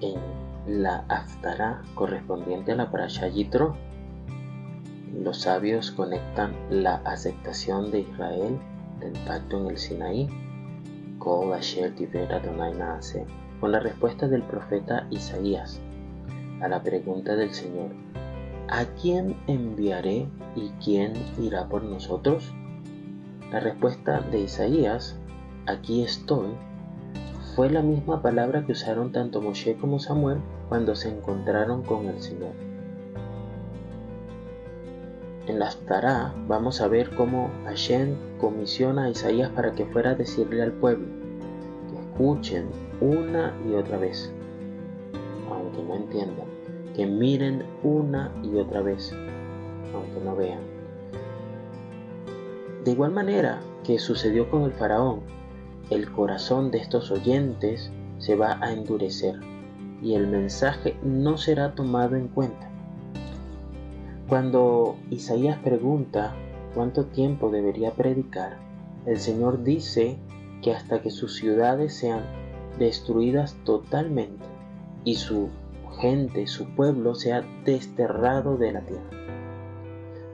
en la Haftarah correspondiente a la Parashá Yitro, los sabios conectan la aceptación de Israel del pacto en el Sinaí, con la respuesta del profeta Isaías a la pregunta del Señor, ¿a quién enviaré y quién irá por nosotros? La respuesta de Isaías, aquí estoy, fue la misma palabra que usaron tanto Moshe como Samuel cuando se encontraron con el Señor. En la Tará vamos a ver cómo Hashem comisiona a Isaías para que fuera a decirle al pueblo que escuchen una y otra vez, aunque no entiendan, que miren una y otra vez, aunque no vean. De igual manera que sucedió con el faraón, el corazón de estos oyentes se va a endurecer y el mensaje no será tomado en cuenta. Cuando Isaías pregunta cuánto tiempo debería predicar, el Señor dice que hasta que sus ciudades sean destruidas totalmente y su gente, su pueblo sea desterrado de la tierra.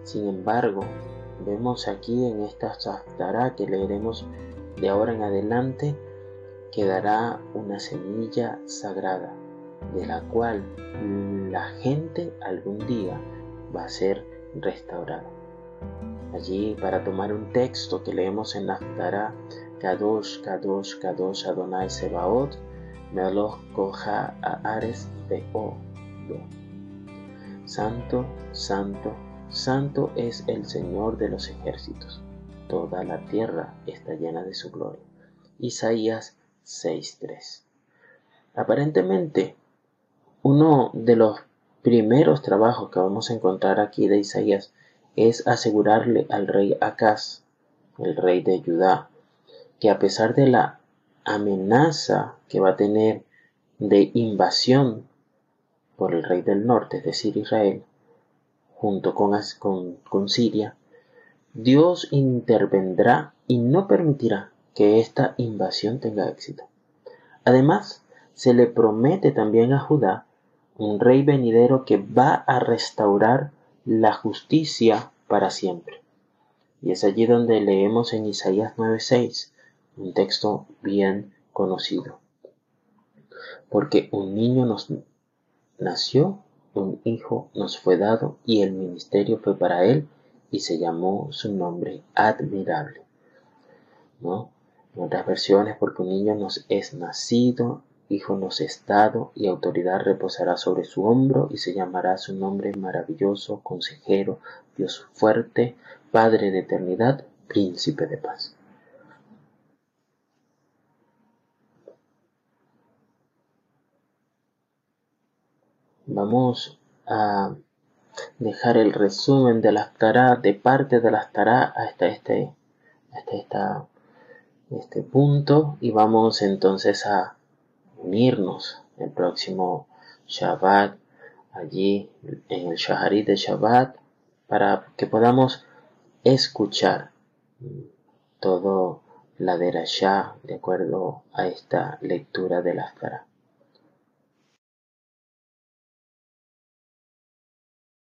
Sin embargo, vemos aquí en esta Saftará que leeremos de ahora en adelante quedará una semilla sagrada de la cual la gente algún día va a ser restaurada. Allí para tomar un texto que leemos en Naftara, Kadosh, Kadosh, Kadosh Adonai Sebaot, Meloch Koja Ares Beo. Santo, santo, santo es el Señor de los ejércitos toda la tierra está llena de su gloria. Isaías 6.3. Aparentemente, uno de los primeros trabajos que vamos a encontrar aquí de Isaías es asegurarle al rey Acaz, el rey de Judá, que a pesar de la amenaza que va a tener de invasión por el rey del norte, es decir, Israel, junto con, Siria, Dios intervendrá y no permitirá que esta invasión tenga éxito. Además, se le promete también a Judá un rey venidero que va a restaurar la justicia para siempre. Y es allí donde leemos en Isaías 9:6, un texto bien conocido. Porque un niño nos nació, un hijo nos fue dado y el ministerio fue para él y se llamó su nombre admirable. ¿no? En otras versiones, porque un niño nos es nacido, hijo nos es dado, y autoridad reposará sobre su hombro, y se llamará su nombre maravilloso, consejero, Dios fuerte, Padre de eternidad, príncipe de paz. Vamos a dejar el resumen de las taras, de parte de las taras hasta este, hasta este punto y vamos entonces a unirnos el próximo Shabbat allí en el Shaharit de Shabbat para que podamos escuchar todo la derashá de acuerdo a esta lectura de las taras.